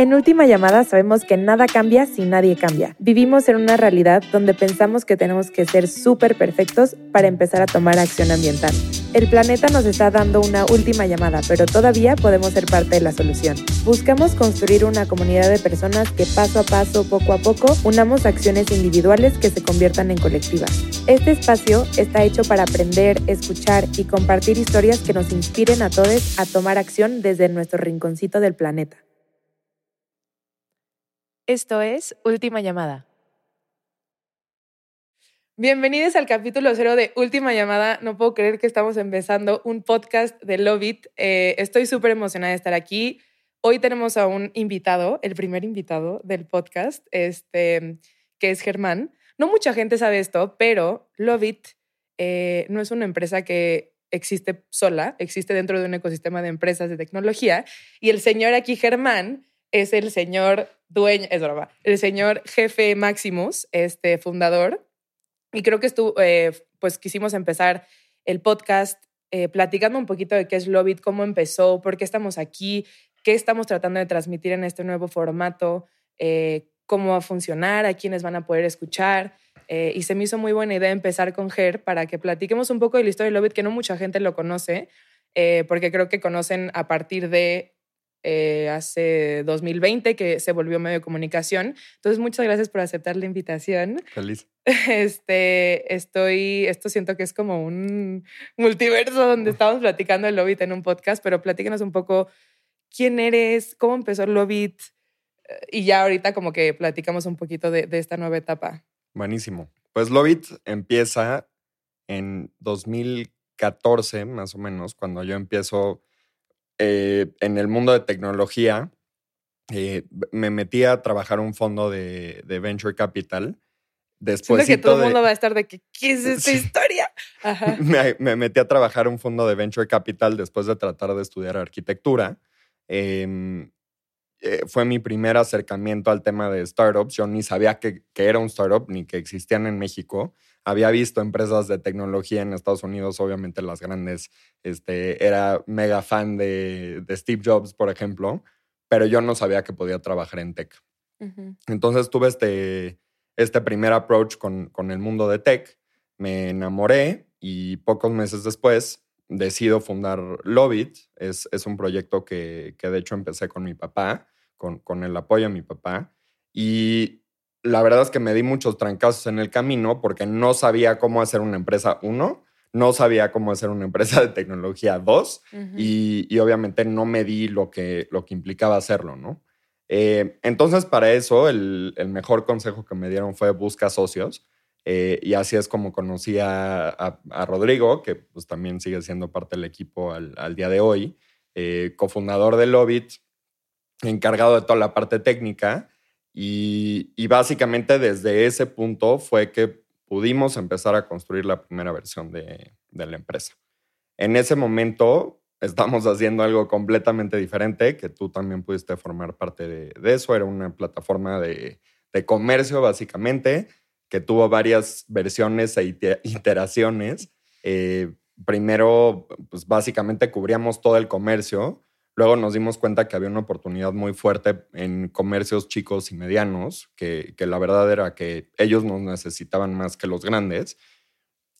En última llamada sabemos que nada cambia si nadie cambia. Vivimos en una realidad donde pensamos que tenemos que ser súper perfectos para empezar a tomar acción ambiental. El planeta nos está dando una última llamada, pero todavía podemos ser parte de la solución. Buscamos construir una comunidad de personas que paso a paso, poco a poco, unamos acciones individuales que se conviertan en colectivas. Este espacio está hecho para aprender, escuchar y compartir historias que nos inspiren a todos a tomar acción desde nuestro rinconcito del planeta. Esto es Última Llamada. Bienvenidos al capítulo cero de Última Llamada. No puedo creer que estamos empezando un podcast de Love It. Eh, estoy súper emocionada de estar aquí. Hoy tenemos a un invitado, el primer invitado del podcast, este, que es Germán. No mucha gente sabe esto, pero Love It eh, no es una empresa que existe sola, existe dentro de un ecosistema de empresas de tecnología. Y el señor aquí, Germán, es el señor dueño, es broma, el señor jefe Maximus, este fundador. Y creo que estuvo, eh, pues quisimos empezar el podcast eh, platicando un poquito de qué es Lobit, cómo empezó, por qué estamos aquí, qué estamos tratando de transmitir en este nuevo formato, eh, cómo va a funcionar, a quiénes van a poder escuchar. y se me hizo muy buena idea empezar con Ger para que platiquemos un poco de la historia de Lobit, que no mucha gente lo conoce, porque creo que conocen a partir de eh, hace 2020 que se volvió medio de comunicación. Entonces, muchas gracias por aceptar la invitación. Feliz. Este, estoy, esto siento que es como un multiverso donde estamos platicando el Lobit en un podcast, pero platíquenos un poco quién eres, cómo empezó el Lobit y ya ahorita como que platicamos un poquito de, de esta nueva etapa. Buenísimo. Pues Lobit empieza en 2014, más o menos, cuando yo empiezo eh, en el mundo de tecnología, eh, me metí a trabajar un fondo de, Venture Capital. Después que todo el mundo va a estar de que, ¿qué es esta historia? Me, metí a trabajar un fondo de Venture Capital después de tratar de estudiar arquitectura. Em, eh, fue mi primer acercamiento al tema de startups. Yo ni sabía que, que, era un startup ni que existían en México había visto empresas de tecnología en Estados Unidos, obviamente las grandes, este, era mega fan de, Steve Jobs, por ejemplo, pero yo no sabía que podía trabajar en tech. Entonces tuve este, este primer approach con, con el mundo de tech, me enamoré y pocos meses después decido fundar Lovit. Es, es un proyecto que, que, de hecho empecé con mi papá, con, con el apoyo de mi papá. Y la verdad es que me di muchos trancazos en el camino porque no sabía cómo hacer una empresa, uno, no sabía cómo hacer una empresa de tecnología, dos, y, obviamente no me di lo que, lo que implicaba hacerlo, ¿no? Eh, entonces, para eso, el, mejor consejo que me dieron fue busca socios. Eh, y así es como conocí a, Rodrigo, que pues también sigue siendo parte del equipo al, día de hoy, eh, cofundador de Lobit, encargado de toda la parte técnica. Y, básicamente desde ese punto fue que pudimos empezar a construir la primera versión de, la empresa. En ese momento estamos haciendo algo completamente diferente, que tú también pudiste formar parte de, eso. Era una plataforma de, comercio, básicamente, que tuvo varias versiones e iteraciones. Eh, primero, pues básicamente cubríamos todo el comercio Luego nos dimos cuenta que había una oportunidad muy fuerte en comercios chicos y medianos, que, la verdad era que ellos nos necesitaban más que los grandes.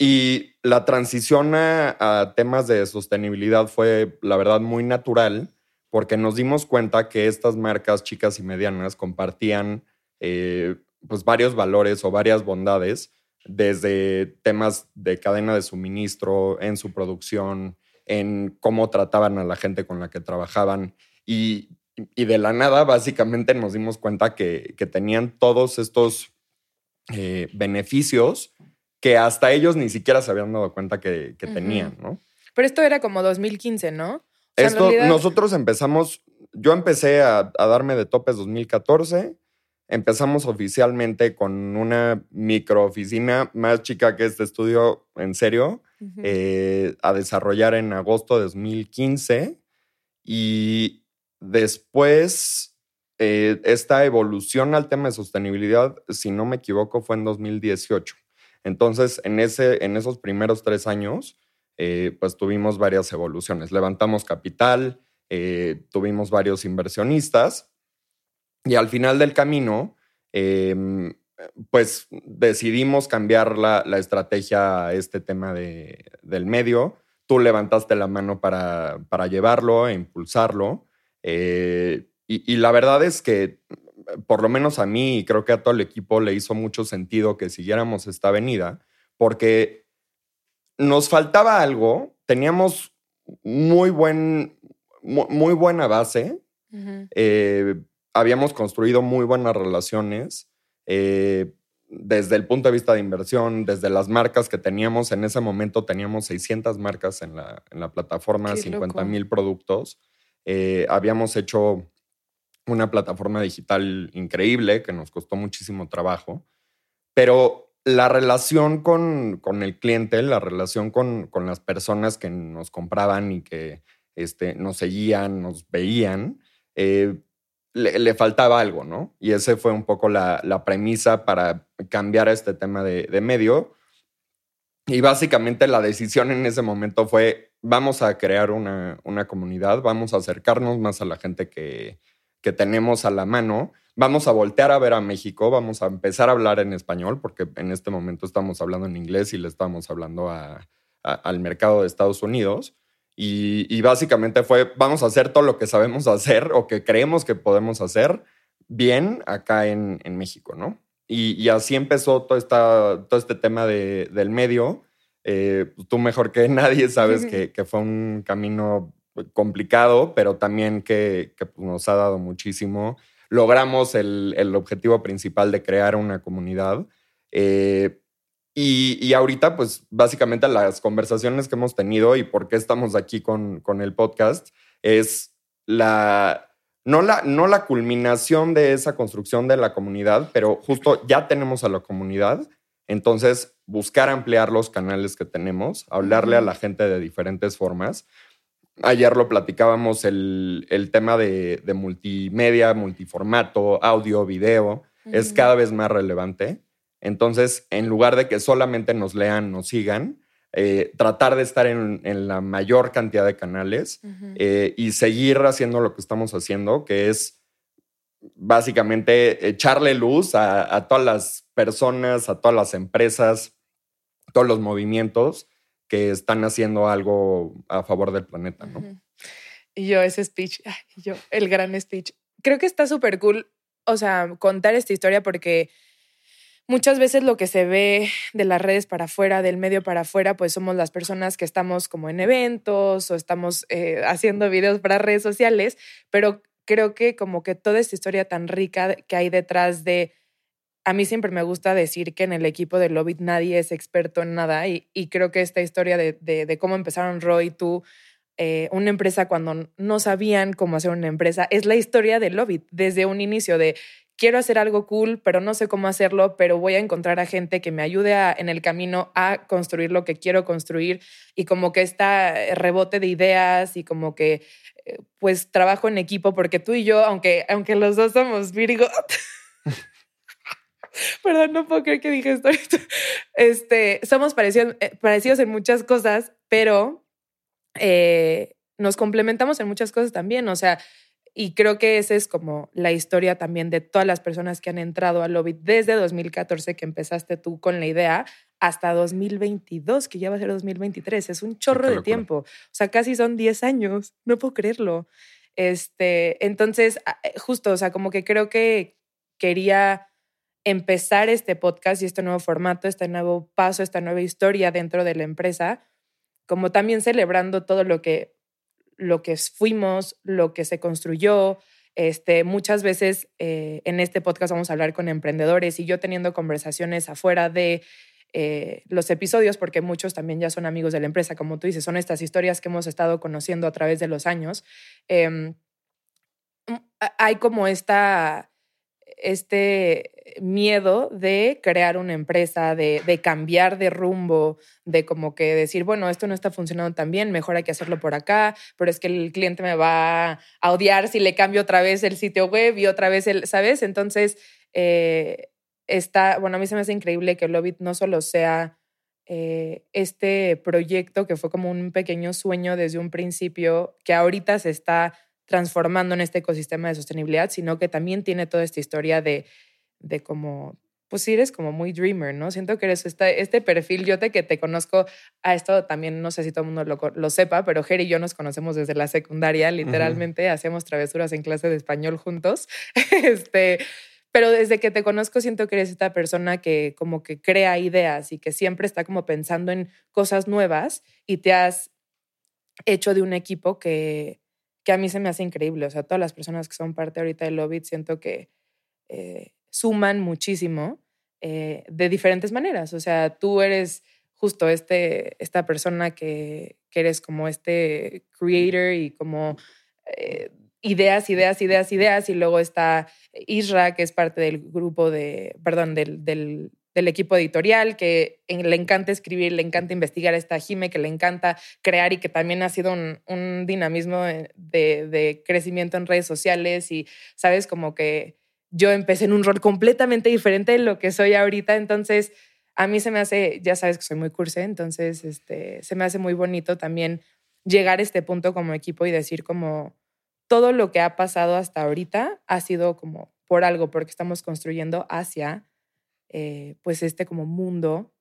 Y la transición a, temas de sostenibilidad fue, la verdad, muy natural, porque nos dimos cuenta que estas marcas chicas y medianas compartían eh, pues varios valores o varias bondades, desde temas de cadena de suministro en su producción, en cómo trataban a la gente con la que trabajaban y, de la nada básicamente nos dimos cuenta que, tenían todos estos eh, beneficios que hasta ellos ni siquiera se habían dado cuenta que, tenían, ¿no? Pero esto era como 2015, ¿no? esto, nosotros empezamos, yo empecé a, a darme de topes 2014 empezamos oficialmente con una microoficina más chica que este estudio, en serio, eh, a desarrollar en agosto de 2015. Y después, eh, esta evolución al tema de sostenibilidad, si no me equivoco, fue en 2018. Entonces, en, ese, en esos primeros tres años, eh, pues tuvimos varias evoluciones. Levantamos capital, tuvimos varios inversionistas Y al final del camino, em, pues decidimos cambiar la, estrategia a este tema de, del medio. Tú levantaste la mano para, para llevarlo e impulsarlo. Eh, y, la verdad es que, por lo menos a mí y creo que a todo el equipo le hizo mucho sentido que siguiéramos esta avenida, porque nos faltaba algo, teníamos muy, buen, muy, buena base, eh, habíamos construido muy buenas relaciones. Eh, desde el punto de vista de inversión, desde las marcas que teníamos, en ese momento teníamos 600 marcas en la, en la plataforma, 50 mil productos. Eh, habíamos hecho una plataforma digital increíble que nos costó muchísimo trabajo, pero la relación con, con el cliente, la relación con, con, las personas que nos compraban y que este, nos seguían, nos veían, eh, le, faltaba algo, ¿no? Y ese fue un poco la, la premisa para cambiar este tema de, de, medio. Y básicamente la decisión en ese momento fue, vamos a crear una, una comunidad, vamos a acercarnos más a la gente que, que tenemos a la mano, vamos a voltear a ver a México, vamos a empezar a hablar en español, porque en este momento estamos hablando en inglés y le estamos hablando al mercado de Estados Unidos. Y, básicamente fue, vamos a hacer todo lo que sabemos hacer o que creemos que podemos hacer bien acá en, México, ¿no? Y, así empezó todo, esta, todo este tema del medio. Eh, tú mejor que nadie sabes que, que, fue un camino complicado, pero también que, pues, nos ha dado muchísimo. Logramos el, el, objetivo principal de crear una comunidad. Eh, y, ahorita, pues básicamente las conversaciones que hemos tenido y por qué estamos aquí con, con el podcast es la no, la, no la culminación de esa construcción de la comunidad, pero justo ya tenemos a la comunidad. Entonces, buscar ampliar los canales que tenemos, hablarle a la gente de diferentes formas. Ayer lo platicábamos, el, el tema de, de, multimedia, multiformato, audio, video, es cada vez más relevante. Entonces, en lugar de que solamente nos lean, nos sigan, eh, tratar de estar en, la mayor cantidad de canales eh, y seguir haciendo lo que estamos haciendo, que es básicamente echarle luz a, todas las personas, a todas las empresas, todos los movimientos que están haciendo algo a favor del planeta, ¿no? Y yo ese speech, yo el gran speech. Creo que está súper cool, o sea, contar esta historia porque muchas veces lo que se ve de las redes para afuera, del medio para afuera, pues somos las personas que estamos como en eventos o estamos eh, haciendo videos para redes sociales, pero creo que como que toda esta historia tan rica que hay detrás de... A mí siempre me gusta decir que en el equipo de Lobit nadie es experto en nada y, creo que esta historia de, cómo empezaron Roy y tú, eh, una empresa cuando no sabían cómo hacer una empresa, es la historia de Lobit desde un inicio de quiero hacer algo cool, pero no sé cómo hacerlo, pero voy a encontrar a gente que me ayude en el camino a construir lo que quiero construir y como que está rebote de ideas y como que eh, pues trabajo en equipo porque tú y yo, aunque, aunque los dos somos Virgo, perdón, no puedo creer que dije esto este, somos parecidos, eh, parecidos en muchas cosas, pero eh, nos complementamos en muchas cosas también, o sea, y creo que esa es como la historia también de todas las personas que han entrado al lobby desde 2014 que empezaste tú con la idea hasta 2022, que ya va a ser 2023. Es un chorro de tiempo. O sea, casi son 10 años. No puedo creerlo. Este, entonces, eh, justo, o sea, como que creo que quería empezar este podcast y este nuevo formato, este nuevo paso, esta nueva historia dentro de la empresa, como también celebrando todo lo que lo que fuimos, lo que se construyó. Este, muchas veces eh, en este podcast vamos a hablar con emprendedores y yo teniendo conversaciones afuera de eh, los episodios, porque muchos también ya son amigos de la empresa, como tú dices, son estas historias que hemos estado conociendo a través de los años. Em, hay como esta este miedo de crear una empresa, de, cambiar de rumbo, de como que decir, bueno, esto no está funcionando tan bien, mejor hay que hacerlo por acá, pero es que el cliente me va a odiar si le cambio otra vez el sitio web y otra vez el, ¿sabes? Entonces, eh, está, bueno, a mí se me hace increíble que Lobit no solo sea eh, este proyecto que fue como un pequeño sueño desde un principio, que ahorita se está transformando en este ecosistema de sostenibilidad, sino que también tiene toda esta historia de, de como pues sí eres como muy dreamer, ¿no? Siento que eres este perfil, yo te que te conozco, a esto también no sé si todo el mundo lo, sepa, pero Jerry y yo nos conocemos desde la secundaria, literalmente hacemos travesuras en clase de español juntos. este, pero desde que te conozco siento que eres esta persona que como que crea ideas y que siempre está como pensando en cosas nuevas y te has hecho de un equipo que, que a mí se me hace increíble. O sea, todas las personas que son parte ahorita del Lobby siento que... Eh, suman muchísimo eh, de diferentes maneras. O sea, tú eres justo este, esta persona que, que eres como este creator y como eh, ideas, ideas, ideas, ideas. Y luego está Isra, que es parte del grupo de, perdón, del, equipo editorial, que le encanta escribir, le encanta investigar. Está Jime, que le encanta crear y que también ha sido un, dinamismo de, de, crecimiento en redes sociales. Y, sabes, como que yo empecé en un rol completamente diferente de lo que soy ahorita, entonces a mí se me hace, ya sabes que soy muy curse, entonces este, se me hace muy bonito también llegar a este punto como equipo y decir como todo lo que ha pasado hasta ahorita ha sido como por algo, porque estamos construyendo hacia eh, pues este como mundo,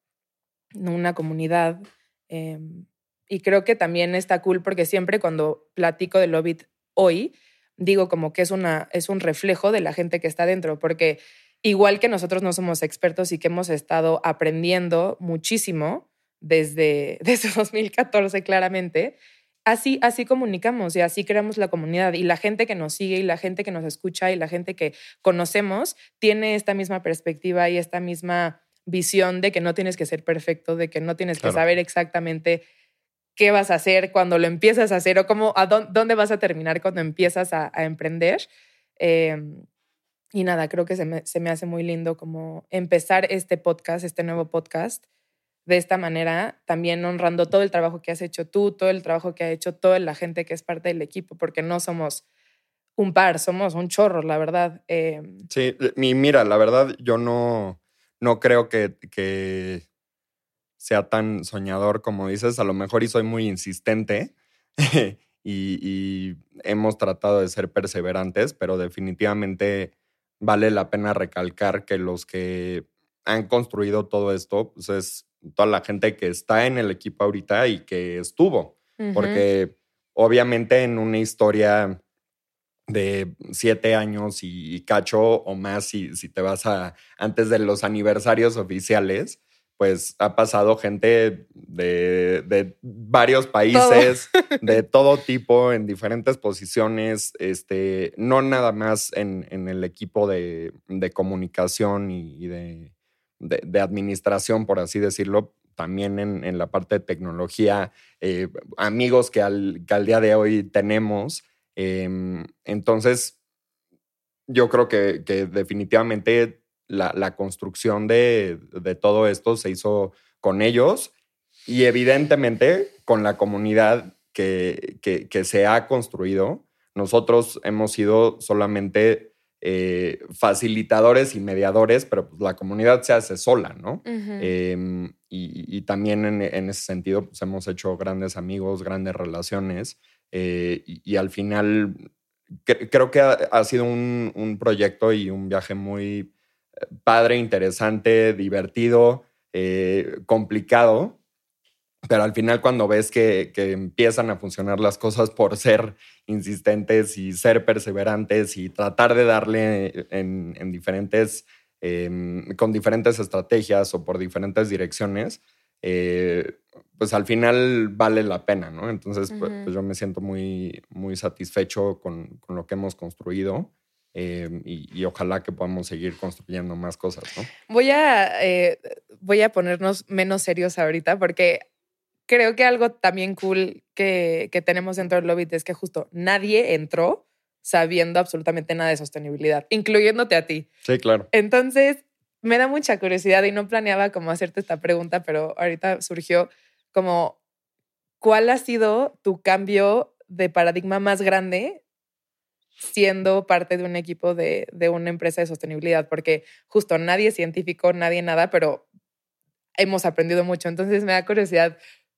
una comunidad. Em, y creo que también está cool porque siempre cuando platico de Lobit hoy, digo como que es, una, es un reflejo de la gente que está dentro, porque igual que nosotros no somos expertos y que hemos estado aprendiendo muchísimo desde, desde 2014 claramente, así, así comunicamos y así creamos la comunidad. Y la gente que nos sigue y la gente que nos escucha y la gente que conocemos tiene esta misma perspectiva y esta misma visión de que no tienes que ser perfecto, de que no tienes que saber exactamente qué vas a hacer cuando lo empiezas a hacer o cómo, a dónde, vas a terminar cuando empiezas a, emprender. Em, y nada, creo que se me, se me, hace muy lindo como empezar este podcast, este nuevo podcast, de esta manera, también honrando todo el trabajo que has hecho tú, todo el trabajo que ha hecho toda la gente que es parte del equipo, porque no somos un par, somos un chorro, la verdad. Em. sí, mira, la verdad, yo no, no creo que, que sea tan soñador como dices, a lo mejor y soy muy insistente y, hemos tratado de ser perseverantes, pero definitivamente vale la pena recalcar que los que han construido todo esto, pues es toda la gente que está en el equipo ahorita y que estuvo, porque obviamente en una historia de siete años y, cacho o más si, si te vas a antes de los aniversarios oficiales, pues ha pasado gente de, varios países, de todo tipo, en diferentes posiciones, este, no nada más en, el equipo de, comunicación y, de, administración, por así decirlo, también en, la parte de tecnología, eh, amigos que al, día de hoy tenemos. Em, entonces, yo creo que, que definitivamente la, construcción de, todo esto se hizo con ellos y evidentemente con la comunidad que, que, se ha construido. Nosotros hemos sido solamente eh, facilitadores y mediadores, pero pues, la comunidad se hace sola, ¿no? Em, y, también en, ese sentido pues, hemos hecho grandes amigos, grandes relaciones eh, y, al final creo que ha, sido un, un, proyecto y un viaje muy padre, interesante, divertido, eh, complicado, pero al final cuando ves que, empiezan a funcionar las cosas por ser insistentes y ser perseverantes y tratar de darle en, diferentes, em, con diferentes estrategias o por diferentes direcciones, eh, pues al final vale la pena, ¿no? Entonces, pues, pues, yo me siento muy, muy satisfecho con, con lo que hemos construido. Em, y, ojalá que podamos seguir construyendo más cosas, ¿no? Voy a, eh, voy a ponernos menos serios ahorita porque creo que algo también cool que, que tenemos dentro del Lobby es que justo nadie entró sabiendo absolutamente nada de sostenibilidad, incluyéndote a ti. Sí, claro. Entonces, me da mucha curiosidad y no planeaba como hacerte esta pregunta, pero ahorita surgió como, ¿cuál ha sido tu cambio de paradigma más grande siendo parte de un equipo de, una empresa de sostenibilidad, porque justo nadie es científico, nadie nada, pero hemos aprendido mucho. Entonces me da curiosidad,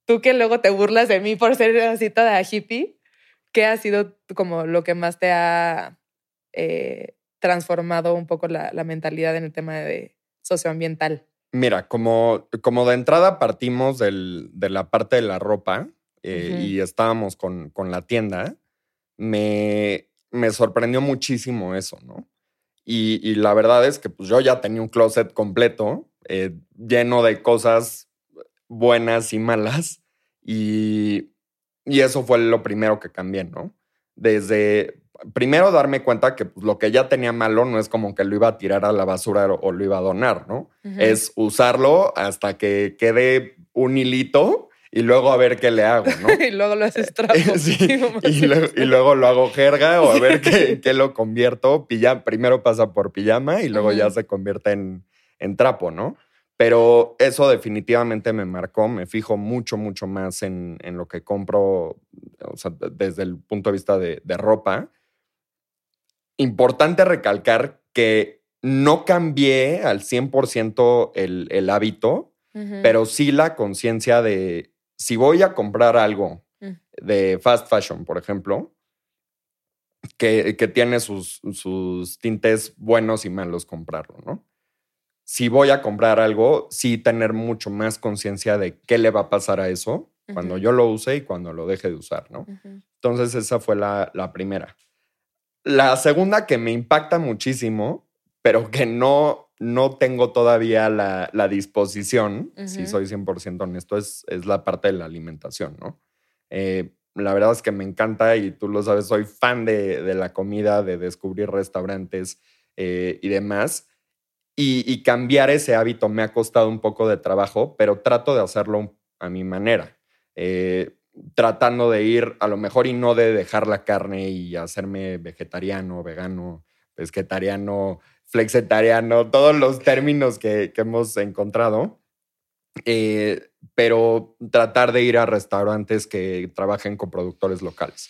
tú que luego te burlas de mí por ser así toda hippie, ¿qué ha sido como lo que más te ha eh, transformado un poco la, mentalidad en el tema de socioambiental? Mira, como, como de entrada partimos de la parte de la ropa eh, y estábamos con, con la tienda, me, me sorprendió muchísimo eso, ¿no? Y, la verdad es que pues, yo ya tenía un closet completo, eh, lleno de cosas buenas y malas. Y, y, eso fue lo primero que cambié, ¿no? Desde, primero darme cuenta que pues, lo que ya tenía malo no es como que lo iba a tirar a la basura o, lo iba a donar, ¿no? Es usarlo hasta que quede un hilito y luego a ver qué le hago, ¿no? y luego lo haces trapo. sí, y, luego, lo hago jerga o a ver qué, lo convierto. primero pasa por pijama y luego ya se convierte en, en, trapo, ¿no? Pero eso definitivamente me marcó, me fijo mucho, mucho más en, en lo que compro, o sea, desde el punto de vista de, de ropa. Importante recalcar que no cambié al 100% el, el hábito, pero sí la conciencia de si voy a comprar algo mm. de fast fashion, por ejemplo, que, tiene sus, sus, tintes buenos y malos comprarlo, ¿no? Si voy a comprar algo, sí tener mucho más conciencia de qué le va a pasar a eso cuando yo lo use y cuando lo deje de usar, ¿no? Entonces esa fue la, la primera. La segunda que me impacta muchísimo, pero que no no tengo todavía la, disposición, si soy 100% honesto, es, es la parte de la alimentación, ¿no? Eh, la verdad es que me encanta y tú lo sabes, soy fan de, la comida, de descubrir restaurantes eh, y demás. Y, cambiar ese hábito me ha costado un poco de trabajo, pero trato de hacerlo a mi manera. Eh, tratando de ir a lo mejor y no de dejar la carne y hacerme vegetariano, vegano, pesquetariano, flexetariano, todos los términos que, hemos encontrado. Eh, pero tratar de ir a restaurantes que trabajen con productores locales,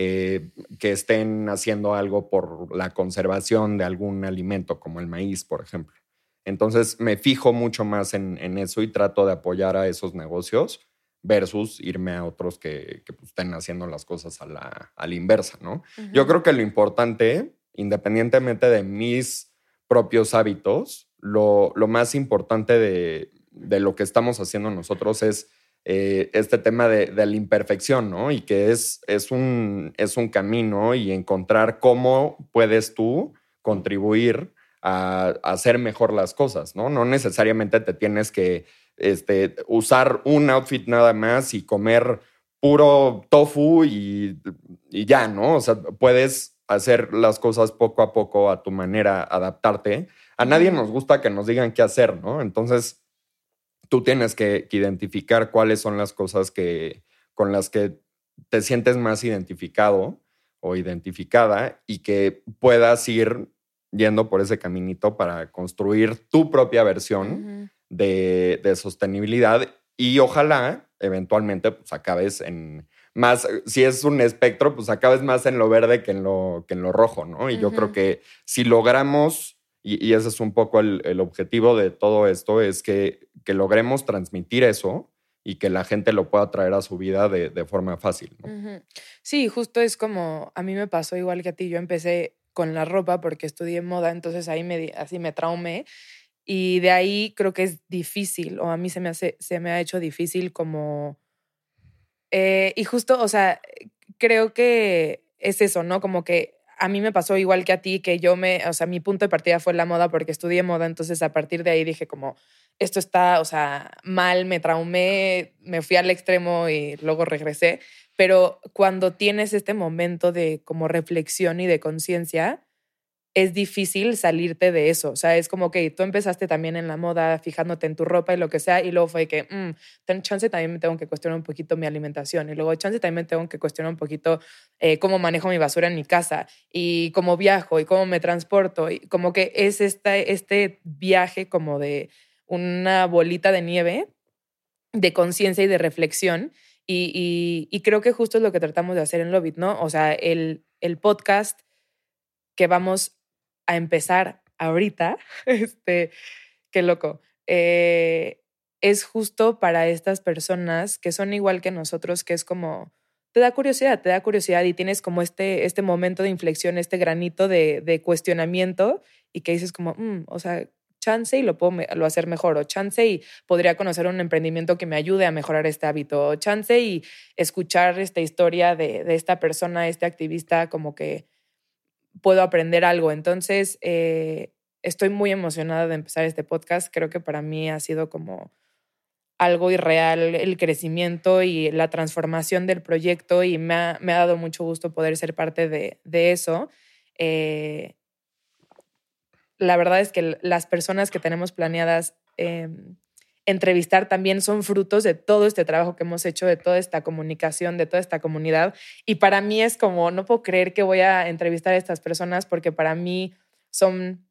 eh, que estén haciendo algo por la conservación de algún alimento, como el maíz, por ejemplo. Entonces me fijo mucho más en, eso y trato de apoyar a esos negocios versus irme a otros que, pues, estén haciendo las cosas a la, a la inversa, ¿no? Yo creo que lo importante, independientemente de mis propios hábitos, lo, más importante de, lo que estamos haciendo nosotros es eh, este tema de, la imperfección, ¿no? Y que es, es, un, es un camino y encontrar cómo puedes tú contribuir a, hacer mejor las cosas, ¿no? No necesariamente te tienes que este, usar un outfit nada más y comer puro tofu y, y ya, ¿no? O sea, puedes hacer las cosas poco a poco a tu manera, adaptarte. A nadie nos gusta que nos digan qué hacer, ¿no? Entonces, tú tienes que, identificar cuáles son las cosas que, con las que te sientes más identificado o identificada y que puedas ir yendo por ese caminito para construir tu propia versión de, de, sostenibilidad y ojalá eventualmente pues, acabes en, más, si es un espectro, pues acabes más en lo verde que en lo, que en lo rojo, ¿no? Y yo creo que si logramos, y, ese es un poco el, objetivo de todo esto, es que, que, logremos transmitir eso y que la gente lo pueda traer a su vida de, de forma fácil. Sí, justo es como, a mí me pasó igual que a ti, yo empecé con la ropa porque estudié moda, entonces ahí me, así me traumé. Y de ahí creo que es difícil, o a mí se me, hace, se me ha hecho difícil como eh, y justo, o sea, creo que es eso, ¿no? Como que a mí me pasó igual que a ti, que yo me, o sea, mi punto de partida fue la moda porque estudié moda, entonces a partir de ahí dije como, esto está, o sea, mal, me traumé, me fui al extremo y luego regresé, pero cuando tienes este momento de como reflexión y de conciencia, es difícil salirte de eso. O sea, es como que tú empezaste también en la moda, fijándote en tu ropa y lo que sea, y luego fue que, mmm, chance también me tengo que cuestionar un poquito mi alimentación, y luego chance también me tengo que cuestionar un poquito eh, cómo manejo mi basura en mi casa, y cómo viajo, y cómo me transporto, y como que es esta, este viaje como de una bolita de nieve de conciencia y de reflexión. Y, y, creo que justo es lo que tratamos de hacer en Lobit, ¿no? O sea, el, el podcast que vamos a empezar ahorita, este, qué loco, eh, es justo para estas personas que son igual que nosotros, que es como te da curiosidad, te da curiosidad y tienes como este, este momento de inflexión, este granito de, cuestionamiento y que dices como, mm, o sea, chance y lo puedo lo hacer mejor, o chance y podría conocer un emprendimiento que me ayude a mejorar este hábito, o chance y escuchar esta historia de esta persona, este activista, como que puedo aprender algo. Entonces, eh, estoy muy emocionada de empezar este podcast. Creo que para mí ha sido como algo irreal el crecimiento y la transformación del proyecto y me ha, me ha dado mucho gusto poder ser parte de, de eso. Eh, la verdad es que las personas que tenemos planeadas em, entrevistar también son frutos de todo este trabajo que hemos hecho, de toda esta comunicación, de toda esta comunidad. Y para mí es como, no puedo creer que voy a entrevistar a estas personas porque para mí son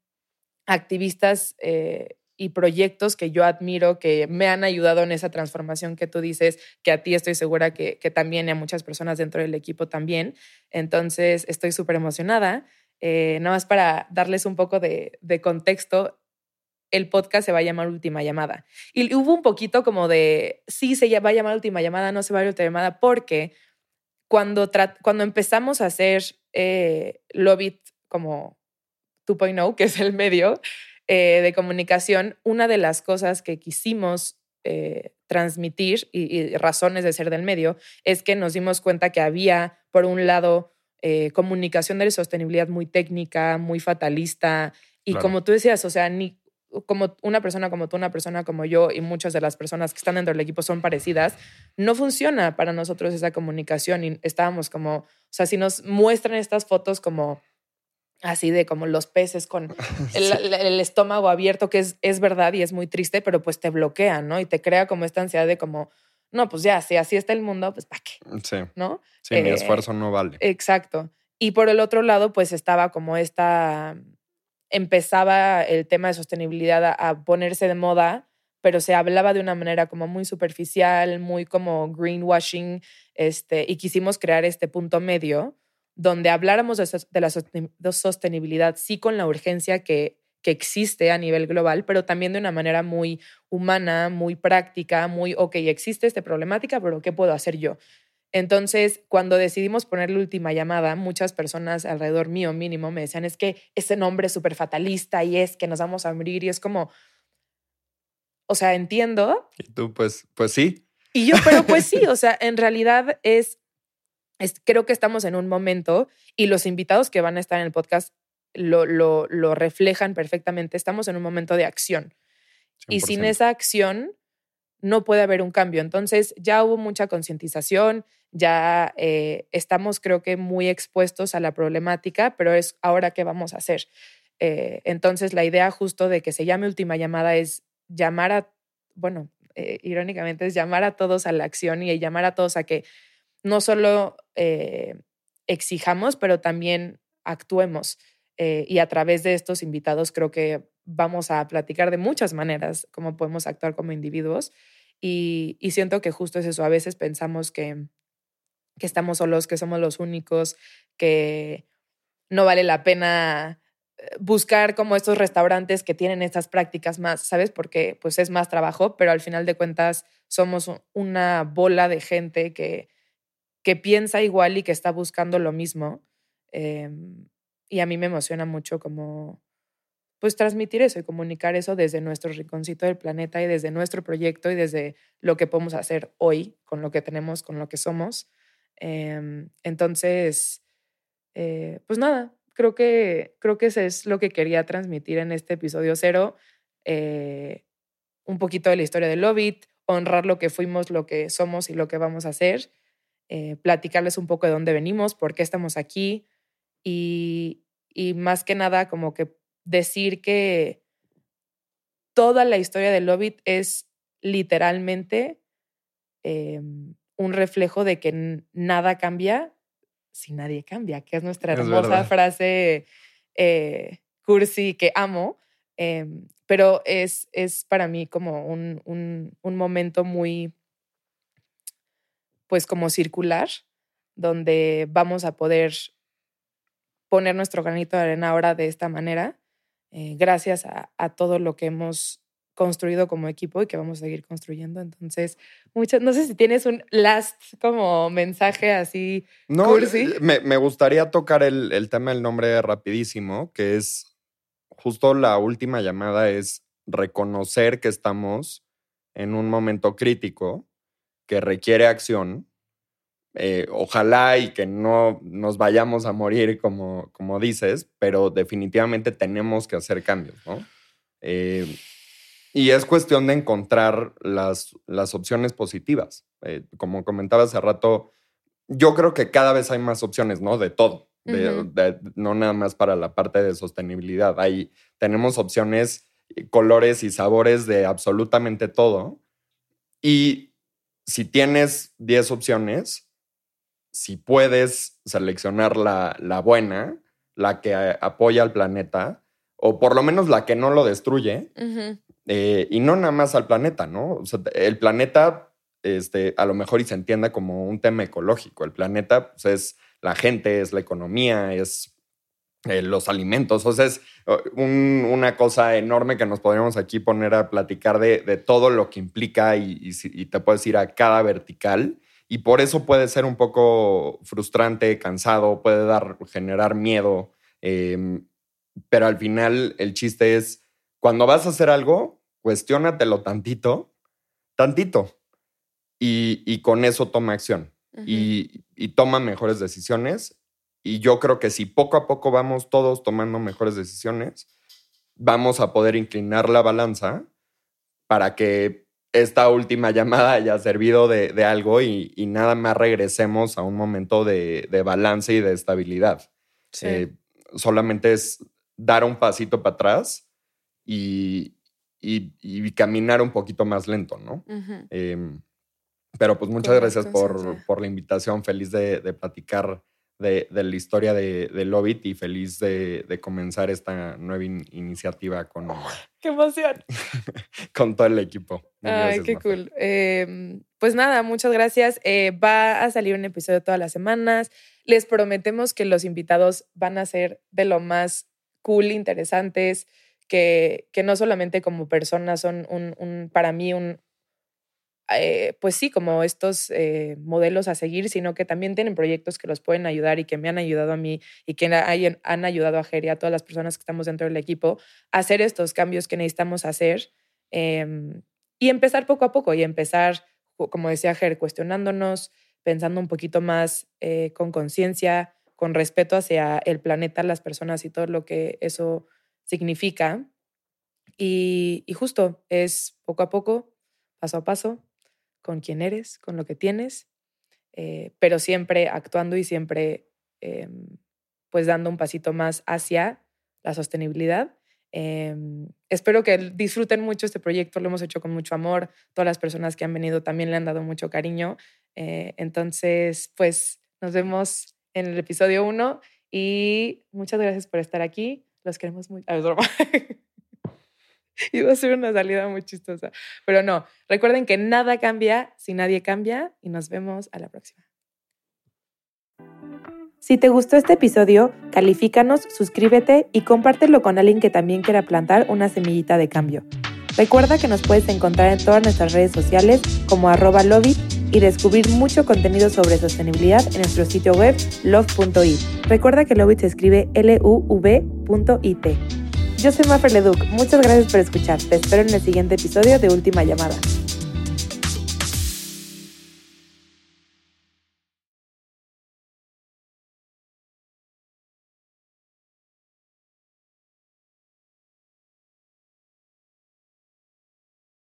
activistas eh, y proyectos que yo admiro, que me han ayudado en esa transformación que tú dices, que a ti estoy segura que, también y a muchas personas dentro del equipo también. Entonces, estoy súper emocionada. Eh, nada más para darles un poco de, contexto, el podcast se va a llamar Última Llamada. Y hubo un poquito como de, sí, se va a llamar Última Llamada, no se va a llamar Última Llamada, porque cuando, cuando empezamos a hacer eh, Lobit como 2.0, que es el medio eh, de comunicación, una de las cosas que quisimos eh, transmitir y, razones de ser del medio es que nos dimos cuenta que había, por un lado, eh, comunicación de sostenibilidad muy técnica, muy fatalista. Y como tú decías, o sea, ni como una persona como tú, una persona como yo y muchas de las personas que están dentro del equipo son parecidas, no funciona para nosotros esa comunicación y estábamos como, o sea, si nos muestran estas fotos como así de como los peces con el, estómago abierto, que es, es verdad y es muy triste, pero pues te bloquea, ¿no? Y te crea como esta ansiedad de como, no, pues ya, si así está el mundo, pues ¿para qué? Sí. ¿No? Sí, mi eh, esfuerzo no vale. Exacto. Y por el otro lado, pues estaba como esta, empezaba el tema de sostenibilidad a, ponerse de moda, pero se hablaba de una manera como muy superficial, muy como greenwashing, este, y quisimos crear este punto medio donde habláramos de, la sostenibilidad, sí con la urgencia que que existe a nivel global, pero también de una manera muy humana, muy práctica, muy, ok, existe esta problemática, pero ¿qué puedo hacer yo? Entonces, cuando decidimos poner la última llamada, muchas personas alrededor mío mínimo me decían, es que ese nombre es súper fatalista y es que nos vamos a morir y es como, o sea, entiendo. Y tú, pues, pues sí. Y yo, pero pues sí, o sea, en realidad es, es, creo que estamos en un momento y los invitados que van a estar en el podcast lo, lo, lo reflejan perfectamente. Estamos en un momento de acción. Y sin esa acción no puede haber un cambio. Entonces ya hubo mucha concientización, ya eh, estamos creo que muy expuestos a la problemática, pero es ahora qué vamos a hacer. Eh, entonces la idea justo de que se llame última llamada es llamar a, bueno, eh, irónicamente es llamar a todos a la acción y llamar a todos a que no solo exijamos, pero también actuemos. Y a través de estos invitados creo que vamos a platicar de muchas maneras cómo podemos actuar como individuos. Y, siento que justo es eso. A veces pensamos que, que estamos solos, que somos los únicos, que no vale la pena eh, buscar como estos restaurantes que tienen estas prácticas más, ¿sabes? Porque pues es más trabajo, pero al final de cuentas somos una bola de gente que, que piensa igual y que está buscando lo mismo. Em, y a mí me emociona mucho como pues transmitir eso y comunicar eso desde nuestro rinconcito del planeta y desde nuestro proyecto y desde lo que podemos hacer hoy con lo que tenemos, con lo que somos. Em, entonces, eh, pues nada, creo que, creo que eso es lo que quería transmitir en este episodio cero. Eh, un poquito de la historia de Lovit, honrar lo que fuimos, lo que somos y lo que vamos a hacer, eh, platicarles un poco de dónde venimos, por qué estamos aquí, y, más que nada como que decir que toda la historia de Lovit es literalmente em, un reflejo de que nada cambia si nadie cambia, que es nuestra hermosa frase eh, cursi que amo, em, pero es, es para mí como un, un, un momento muy, pues como circular, donde vamos a poder poner nuestro granito de arena ahora de esta manera, eh, gracias a, todo lo que hemos construido como equipo y que vamos a seguir construyendo. Entonces, muchas, no sé si tienes un last como mensaje así. No, Me, me, gustaría tocar el, el tema del nombre rapidísimo, que es justo la última llamada es reconocer que estamos en un momento crítico que requiere acción. Eh, ojalá y que no nos vayamos a morir como, como dices, pero definitivamente tenemos que hacer cambios, ¿no? Eh, y es cuestión de encontrar las, las opciones positivas. Eh, como comentaba hace rato, yo creo que cada vez hay más opciones, ¿no? De todo. no nada más para la parte de sostenibilidad. Hay, tenemos opciones, eh, colores y sabores de absolutamente todo. Y si tienes 10 opciones, si puedes seleccionar la, la buena, la que apoya al planeta, o por lo menos la que no lo destruye, eh, y no nada más al planeta, ¿no? O sea, el planeta, este, a lo mejor y se entienda como un tema ecológico. El planeta pues, es la gente, es la economía, es eh, los alimentos. O sea, es una cosa enorme que nos podríamos aquí poner a platicar de, todo lo que implica y, te puedes ir a cada vertical. Y por eso puede ser un poco frustrante, cansado, puede dar, generar miedo. Em, pero al final el chiste es, cuando vas a hacer algo, cuestiónatelo tantito, tantito, y, con eso toma acción y, toma mejores decisiones. Y yo creo que si poco a poco vamos todos tomando mejores decisiones, vamos a poder inclinar la balanza para que esta última llamada haya servido de, algo y, nada más regresemos a un momento de, balance y de estabilidad. Eh, solamente es dar un pasito para atrás y, y, caminar un poquito más lento, ¿no? Em, pero pues muchas gracias por, por, la invitación, feliz de, de platicar de, de, la historia de, de Lobit y feliz de, comenzar esta nueva iniciativa con... ¡Qué emoción! con todo el equipo. Ay, qué cool. Em, pues nada, muchas gracias. Eh, va a salir un episodio todas las semanas. Les prometemos que los invitados van a ser de lo más cool, interesantes que, no solamente como personas son un, para mí un, eh, pues sí, como estos eh, modelos a seguir, sino que también tienen proyectos que los pueden ayudar y que me han ayudado a mí y que han ayudado a Jerry, a todas las personas que estamos dentro del equipo, a hacer estos cambios que necesitamos hacer em, y empezar poco a poco y empezar, como decía Ger, cuestionándonos, pensando un poquito más eh, con conciencia, con respeto hacia el planeta, las personas y todo lo que eso significa. Y, justo es poco a poco, paso a paso, con quién eres, con lo que tienes, eh, pero siempre actuando y siempre em, pues dando un pasito más hacia la sostenibilidad. Em, espero que disfruten mucho este proyecto, lo hemos hecho con mucho amor, todas las personas que han venido también le han dado mucho cariño. Eh, entonces, pues nos vemos en el episodio 1 y muchas gracias por estar aquí. Los queremos mucho. Iba a ser una salida muy chistosa. Pero no, recuerden que nada cambia si nadie cambia y nos vemos a la próxima. Si te gustó este episodio, califícanos, suscríbete y compártelo con alguien que también quiera plantar una semillita de cambio. Recuerda que nos puedes encontrar en todas nuestras redes sociales como arroba lobby y descubrir mucho contenido sobre sostenibilidad en nuestro sitio web love.it. Recuerda que Lovit se escribe L-U-V.it. Yo soy Mafer Leduc, muchas gracias por escuchar, te espero en el siguiente episodio de Última Llamada.